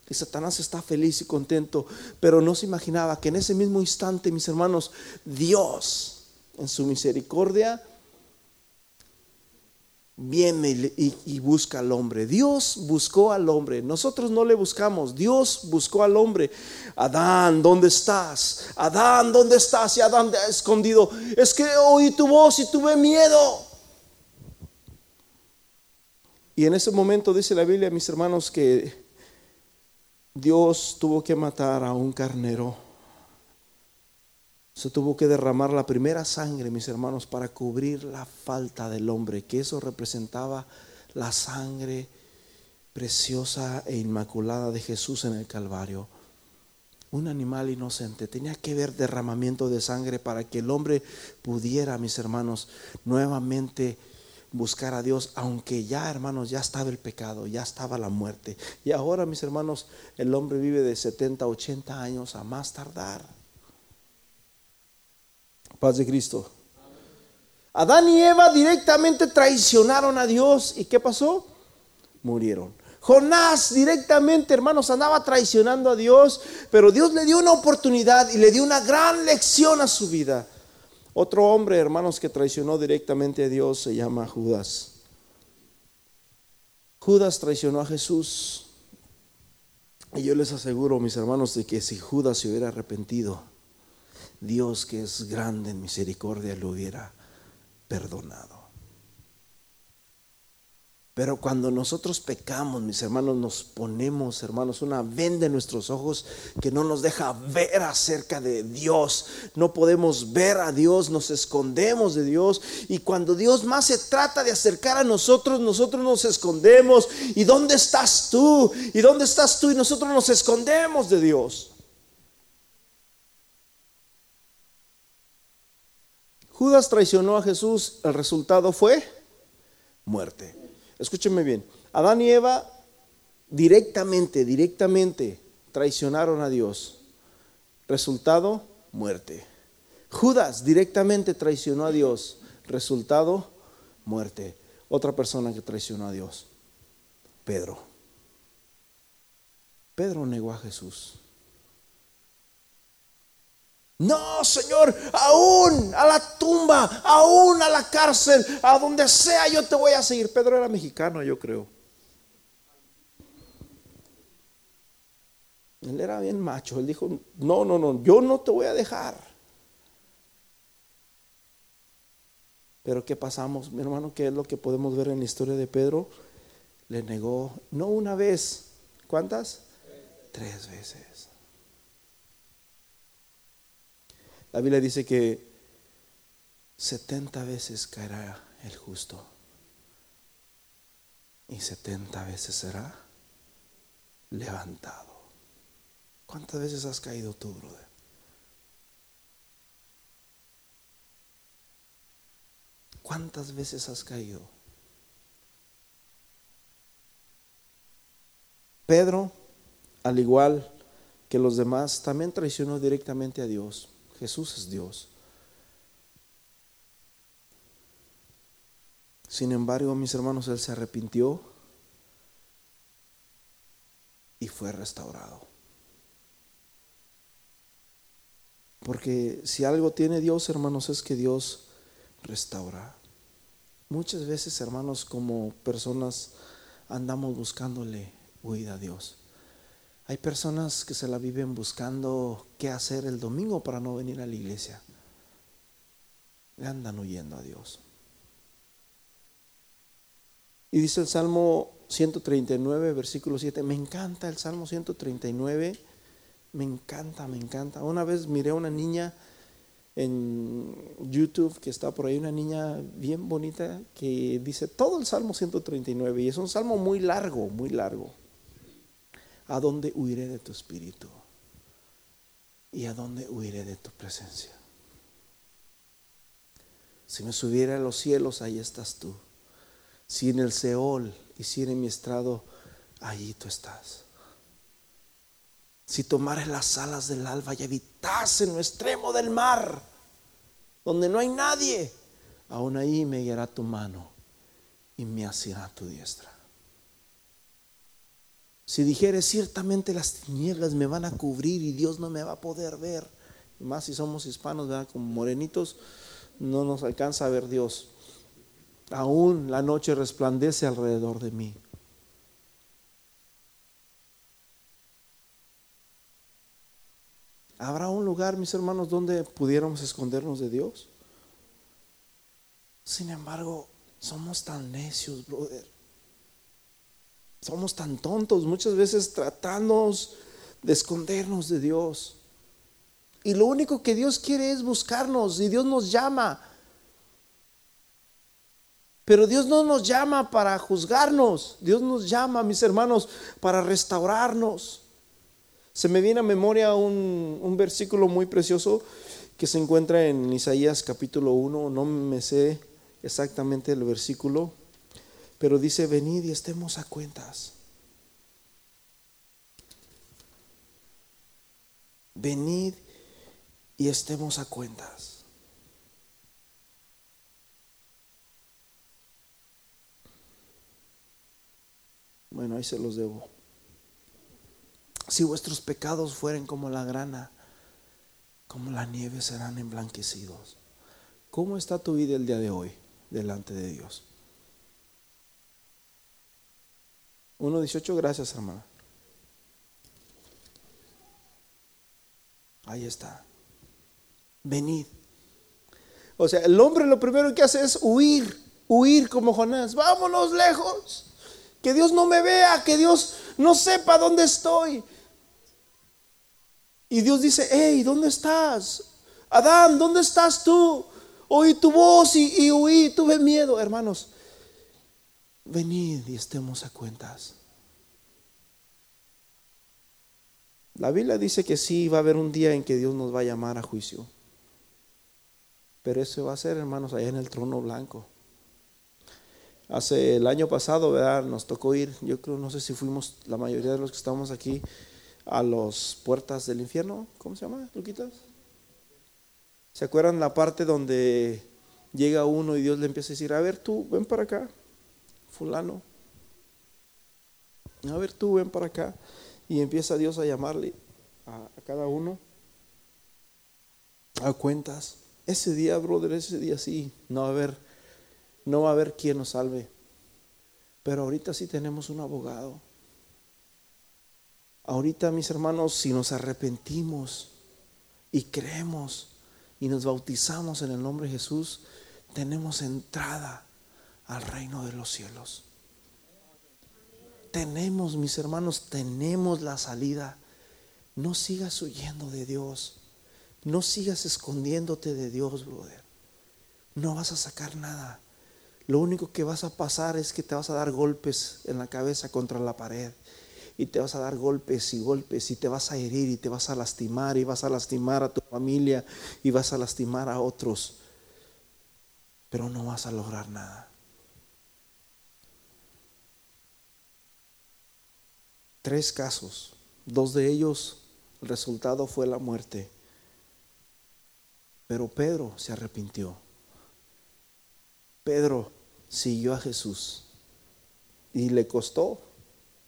Y Satanás está feliz y contento, pero no se imaginaba que en ese mismo instante, mis hermanos, Dios, en su misericordia, viene y, busca al hombre. Dios buscó al hombre. Nosotros no le buscamos. Dios buscó al hombre. Adán, ¿dónde estás? Adán, ¿dónde estás? Y Adán ha escondido. Es que oí tu voz y tuve miedo. Y en ese momento dice la Biblia, mis hermanos, que Dios tuvo que matar a un carnero se tuvo que derramar la primera sangre, mis hermanos, para cubrir la falta del hombre, que eso representaba la sangre preciosa e inmaculada de Jesús en el Calvario. Un animal inocente. Tenía que haber derramamiento de sangre para que el hombre pudiera, mis hermanos, nuevamente buscar a Dios, aunque ya, hermanos, ya estaba el pecado, ya estaba la muerte. Y ahora, mis hermanos, el hombre vive de 70, 80 años a más tardar. Paz de Cristo. Adán y Eva directamente traicionaron a Dios. ¿Y qué pasó? Murieron. Jonás directamente, hermanos, andaba traicionando a Dios, pero Dios le dio una oportunidad y le dio una gran lección a su vida. Otro hombre, hermanos, que traicionó directamente a Dios se llama Judas. Judas traicionó a Jesús. Y yo les aseguro, mis hermanos, de que si Judas se hubiera arrepentido, Dios que es grande en misericordia lo hubiera perdonado. Pero cuando nosotros pecamos, mis hermanos, nos ponemos, hermanos, una venda en nuestros ojos que no nos deja ver acerca de Dios. No podemos ver a Dios, nos escondemos de Dios. Y cuando Dios más se trata de acercar a nosotros, nosotros nos escondemos. ¿Y dónde estás tú? ¿Y dónde estás tú? Y nosotros nos escondemos de Dios. Judas traicionó a Jesús, el resultado fue muerte. Escúchenme bien, Adán y Eva directamente, directamente traicionaron a Dios. Resultado, muerte. Judas directamente traicionó a Dios. Resultado, muerte. Otra persona que traicionó a Dios, Pedro. Pedro negó a Jesús. No, Señor, aún a la tumba, aún a la cárcel, a donde sea yo te voy a seguir. Pedro era mexicano, yo creo. Él era bien macho. Él dijo, no, no, no, yo no te voy a dejar. Pero ¿qué pasamos, mi hermano? ¿Qué es lo que podemos ver en la historia de Pedro? Le negó, no una vez, ¿cuántas? Tres veces. La Biblia dice que 70 veces caerá el justo y 70 veces será levantado. ¿Cuántas veces has caído tú, brother? ¿Cuántas veces has caído? Pedro, al igual que los demás, también traicionó directamente a Dios. Jesús es Dios. Sin embargo, mis hermanos, Él se arrepintió y fue restaurado. Porque si algo tiene Dios, hermanos, es que Dios restaura. Muchas veces, hermanos, como personas andamos buscándole huida a Dios. Hay personas que se la viven buscando qué hacer el domingo para no venir a la iglesia. Le andan huyendo a Dios. Y dice el Salmo 139, versículo 7. Me encanta el Salmo 139. Me encanta, me encanta. Una vez miré a una niña en YouTube que está por ahí, una niña bien bonita que dice todo el Salmo 139. Y es un salmo muy largo, muy largo. ¿A dónde huiré de tu espíritu? ¿Y a dónde huiré de tu presencia? Si me subiera a los cielos, ahí estás tú. Si en el Seol hiciera mi estrado, ahí tú estás. Si tomares las alas del alba y habitase en lo extremo del mar, donde no hay nadie, aún ahí me guiará tu mano y me asirá tu diestra. Si dijere ciertamente las tinieblas me van a cubrir y Dios no me va a poder ver, más si somos hispanos, ¿verdad? como morenitos, no nos alcanza a ver Dios. Aún la noche resplandece alrededor de mí. ¿Habrá un lugar, mis hermanos, donde pudiéramos escondernos de Dios? Sin embargo, somos tan necios, brother. Somos tan tontos, muchas veces tratamos de escondernos de Dios. Y lo único que Dios quiere es buscarnos y Dios nos llama. Pero Dios no nos llama para juzgarnos, Dios nos llama, mis hermanos, para restaurarnos. Se me viene a memoria un, un versículo muy precioso que se encuentra en Isaías capítulo 1, no me sé exactamente el versículo, pero dice, venid y estemos a cuentas. Venid y estemos a cuentas. Bueno, ahí se los debo. Si vuestros pecados fueren como la grana, como la nieve serán emblanquecidos. ¿Cómo está tu vida el día de hoy delante de Dios? 1.18, gracias hermana. Ahí está. Venid. O sea, el hombre lo primero que hace es huir. huir como Jonás. Vámonos lejos. Que Dios no me vea, que Dios no sepa dónde estoy. Y Dios dice, hey, ¿dónde estás? Adán, ¿dónde estás tú? Oí tu voz y, y huí, tuve miedo, hermanos. Venid y estemos a cuentas. La Biblia dice que sí, va a haber un día en que Dios nos va a llamar a juicio. Pero eso va a ser, hermanos, allá en el trono blanco. Hace el año pasado, ¿verdad? Nos tocó ir, yo creo, no sé si fuimos la mayoría de los que estamos aquí, a las puertas del infierno. ¿Cómo se llama, Luquitas? ¿Se acuerdan la parte donde llega uno y Dios le empieza a decir, a ver tú, ven para acá, fulano. A ver tú, ven para acá. Y empieza Dios a llamarle a, cada uno a cuentas. Ese día, brother, ese día sí, no va a haber, no va a haber quien nos salve. Pero ahorita sí tenemos un abogado. Ahorita, mis hermanos, si nos arrepentimos y creemos y nos bautizamos en el nombre de Jesús, tenemos entrada al reino de los cielos. Tenemos, mis hermanos, tenemos la salida. No sigas huyendo de Dios. No sigas escondiéndote de Dios, brother. No vas a sacar nada. Lo único que vas a pasar es que te vas a dar golpes en la cabeza contra la pared. Y te vas a dar golpes y golpes y te vas a herir y te vas a lastimar y vas a lastimar a tu familia y vas a lastimar a otros. Pero no vas a lograr nada. Tres casos. Dos de ellos, el resultado fue la muerte. Pero Pedro se arrepintió. Pedro siguió a Jesús y le costó.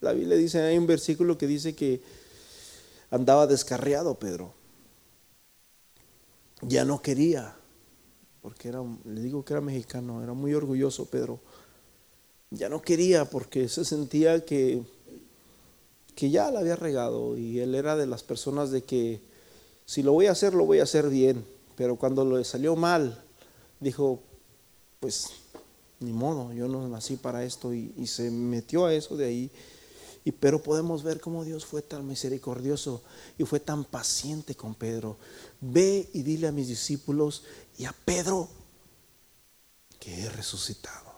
La Biblia dice, hay un versículo que dice que andaba descarriado Pedro. Ya no quería, porque era, le digo que era mexicano, era muy orgulloso Pedro. Ya no quería porque se sentía que, que ya la había regado y él era de las personas de que si lo voy a hacer, lo voy a hacer bien pero cuando le salió mal, dijo, pues ni modo, yo no nací para esto y, se metió a eso de ahí. Y, pero podemos ver cómo Dios fue tan misericordioso y fue tan paciente con Pedro. Ve y dile a mis discípulos y a Pedro que he resucitado.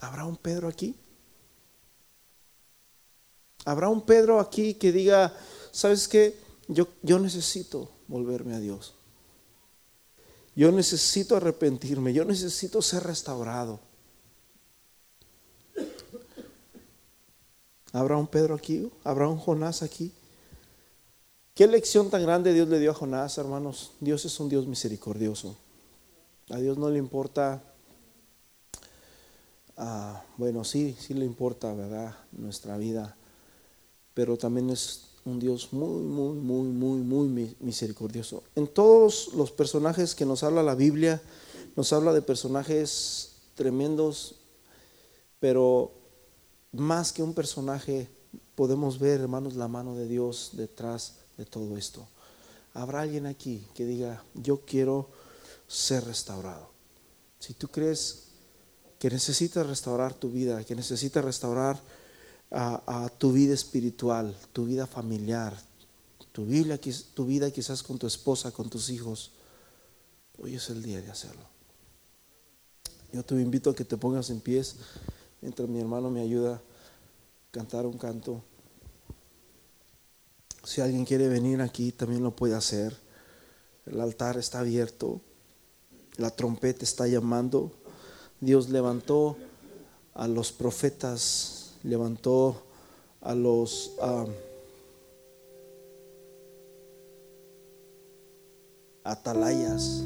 ¿Habrá un Pedro aquí? ¿Habrá un Pedro aquí que diga, ¿sabes qué? yo, necesito volverme a Dios. Yo necesito arrepentirme, yo necesito ser restaurado. ¿Habrá un Pedro aquí? ¿Habrá un Jonás aquí? ¿Qué lección tan grande Dios le dio a Jonás, hermanos? Dios es un Dios misericordioso. A Dios no le importa, ah, bueno, sí, sí le importa, ¿verdad? Nuestra vida, pero también es un Dios muy, muy, muy, muy, muy misericordioso. En todos los personajes que nos habla la Biblia, nos habla de personajes tremendos, pero más que un personaje, podemos ver, hermanos, la mano de Dios detrás de todo esto. Habrá alguien aquí que diga, yo quiero ser restaurado. Si tú crees que necesitas restaurar tu vida, que necesitas restaurar a, tu vida espiritual, tu vida familiar, tu vida, tu vida quizás con tu esposa, con tus hijos, hoy es el día de hacerlo. Yo te invito a que te pongas en pies mientras mi hermano me ayuda a cantar un canto. Si alguien quiere venir aquí, también lo puede hacer. El altar está abierto, la trompeta está llamando. Dios levantó a los profetas levantó a los atalayas,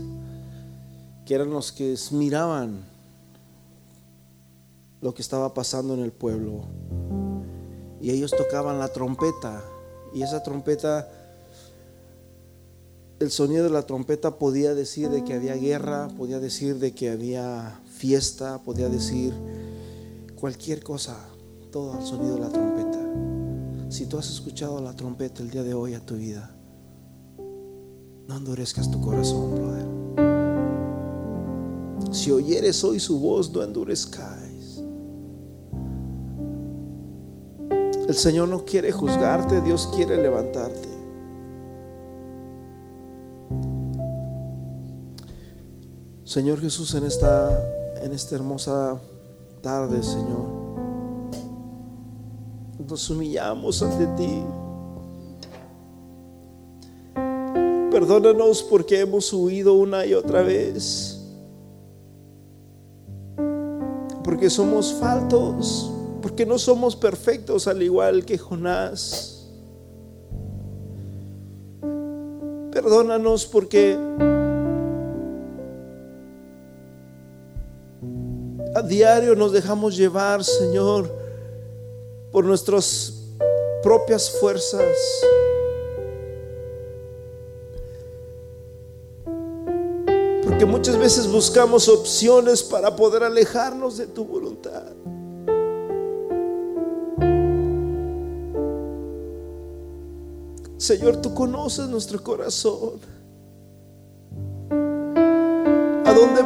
que eran los que miraban lo que estaba pasando en el pueblo. Y ellos tocaban la trompeta. Y esa trompeta, el sonido de la trompeta podía decir de que había guerra, podía decir de que había fiesta, podía decir cualquier cosa todo al sonido de la trompeta. Si tú has escuchado la trompeta el día de hoy a tu vida, no endurezcas tu corazón, brother. Si oyeres hoy su voz, no endurezcáis. El Señor no quiere juzgarte, Dios quiere levantarte. Señor Jesús, en esta, en esta hermosa tarde, Señor, nos humillamos ante ti. Perdónanos porque hemos huido una y otra vez. Porque somos faltos, porque no somos perfectos al igual que Jonás. Perdónanos porque a diario nos dejamos llevar, Señor, por nuestras propias fuerzas. Porque muchas veces buscamos opciones para poder alejarnos de tu voluntad. Señor, tú conoces nuestro corazón. ¿A dónde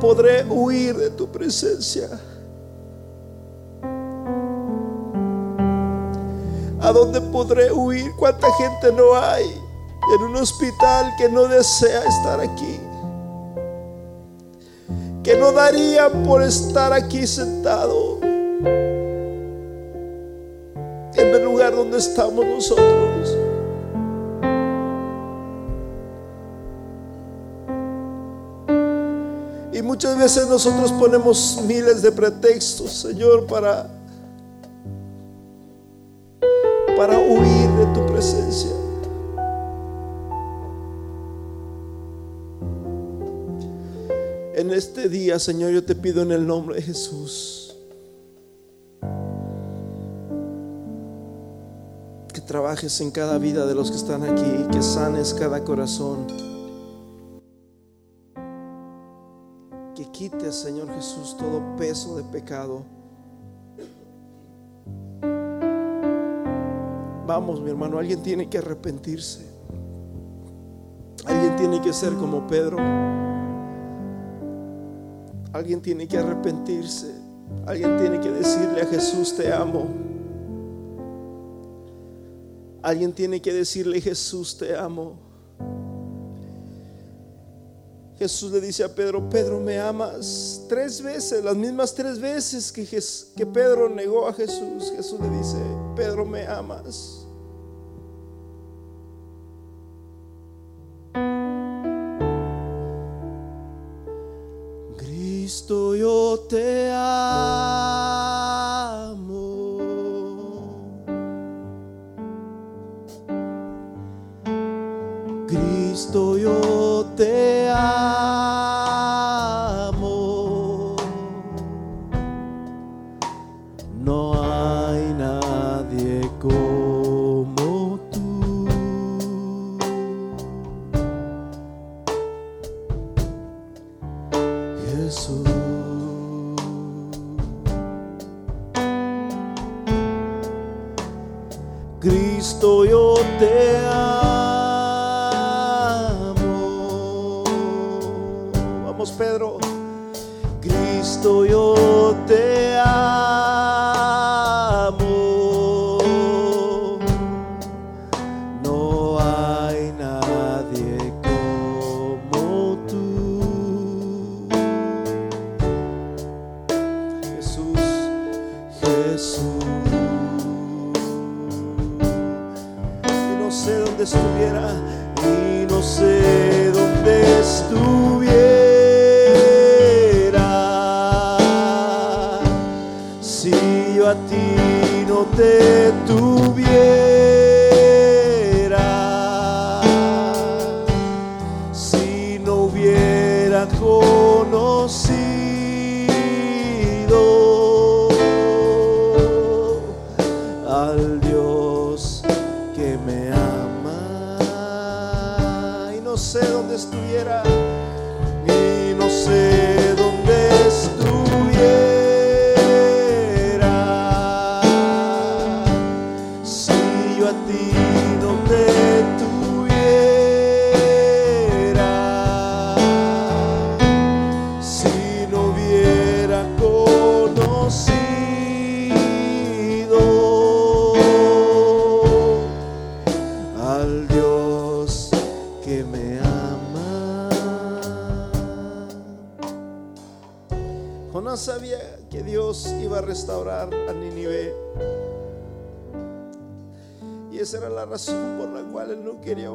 podré huir de tu presencia? Dónde podré huir? ¿Cuánta gente no hay en un hospital que no desea estar aquí? Que no daría por estar aquí sentado en el lugar donde estamos nosotros. Y muchas veces nosotros ponemos miles de pretextos, Señor, para para huir de tu presencia. En este día, Señor, yo te pido en el nombre de Jesús que trabajes en cada vida de los que están aquí, que sanes cada corazón. Que quites, Señor Jesús, todo peso de pecado. Vamos, mi hermano, alguien tiene que arrepentirse. Alguien tiene que ser como Pedro. Alguien tiene que arrepentirse. Alguien tiene que decirle a Jesús, te amo. Alguien tiene que decirle, Jesús, te amo. Jesús le dice a Pedro, Pedro, ¿me amas? Tres veces, las mismas tres veces que, que Pedro negó a Jesús, Jesús le dice, Pedro, ¿me amas? Cristo, yo te amo. Cristo, yo te amo. Vamos, Pedro. Cristo, yo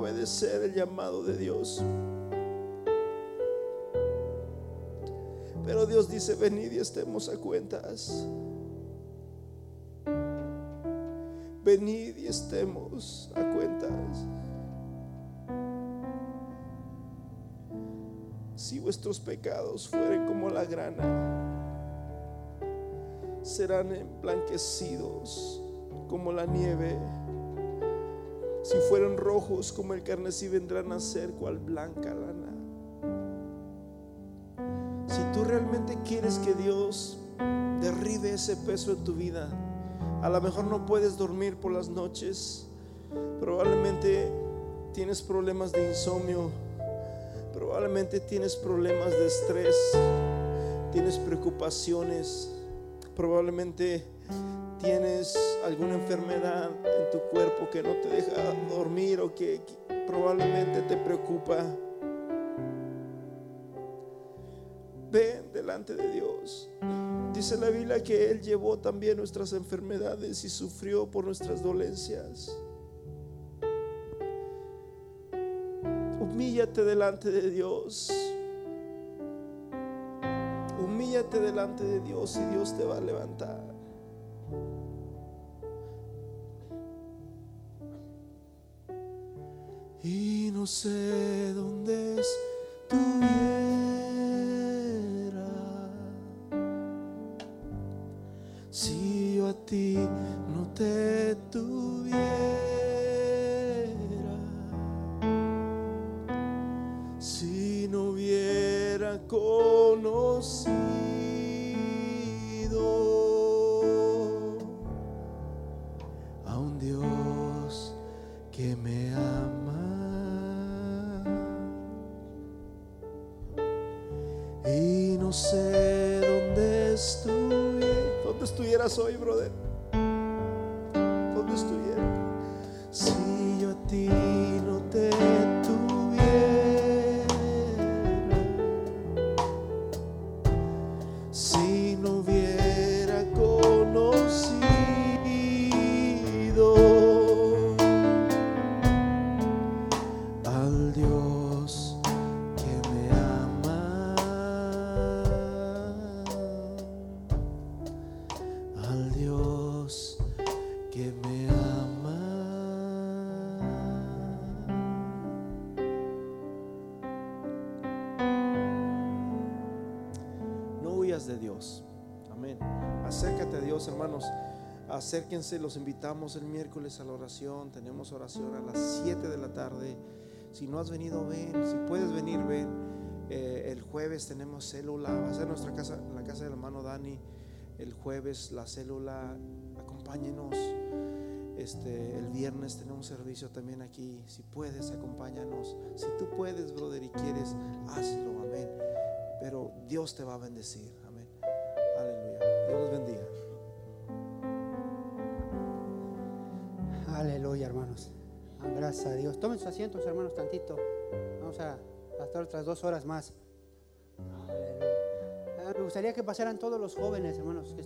obedecer el llamado de Dios. Pero Dios dice, venid y estemos a cuentas. Venid y estemos a cuentas. Si vuestros pecados fueren como la grana, serán emblanquecidos como la nieve. Si fueran rojos como el carnesí, vendrán a ser cual blanca lana. Si tú realmente quieres que Dios derribe ese peso en tu vida, a lo mejor no puedes dormir por las noches. Probablemente tienes problemas de insomnio. Probablemente tienes problemas de estrés. Tienes preocupaciones. Probablemente tienes alguna enfermedad en tu cuerpo que no te deja dormir o que probablemente te preocupa. Ven delante de Dios. Dice la Biblia que Él llevó también nuestras enfermedades y sufrió por nuestras dolencias. Humíllate delante de Dios. Humíllate delante de Dios y Dios te va a levantar. Y no sé dónde estuviera si yo a ti no te tuviera, si no hubiera conocido a un Dios que me ama. Sé dónde estuviera, dónde estuvieras hoy, brother. Dónde estuvieras. Si yo a ti Acérquense, los invitamos el miércoles a la oración. Tenemos oración a las 7 de la tarde. Si no has venido, ven. Si puedes venir, ven. Eh, el jueves tenemos célula. Va a ser nuestra casa, la casa del hermano Dani. El jueves la célula. Acompáñenos. Este, el viernes tenemos servicio también aquí. Si puedes, acompáñanos. Si tú puedes, brother, y quieres, hazlo. Amén. Pero Dios te va a bendecir. Amén. Aleluya. Dios los bendiga. Aleluya, hermanos. Ah, Gracias a Dios. Tomen sus asientos, hermanos, tantito. Vamos a estar otras dos horas más. Aleluya. Ah, Me gustaría que pasaran todos los jóvenes, hermanos, que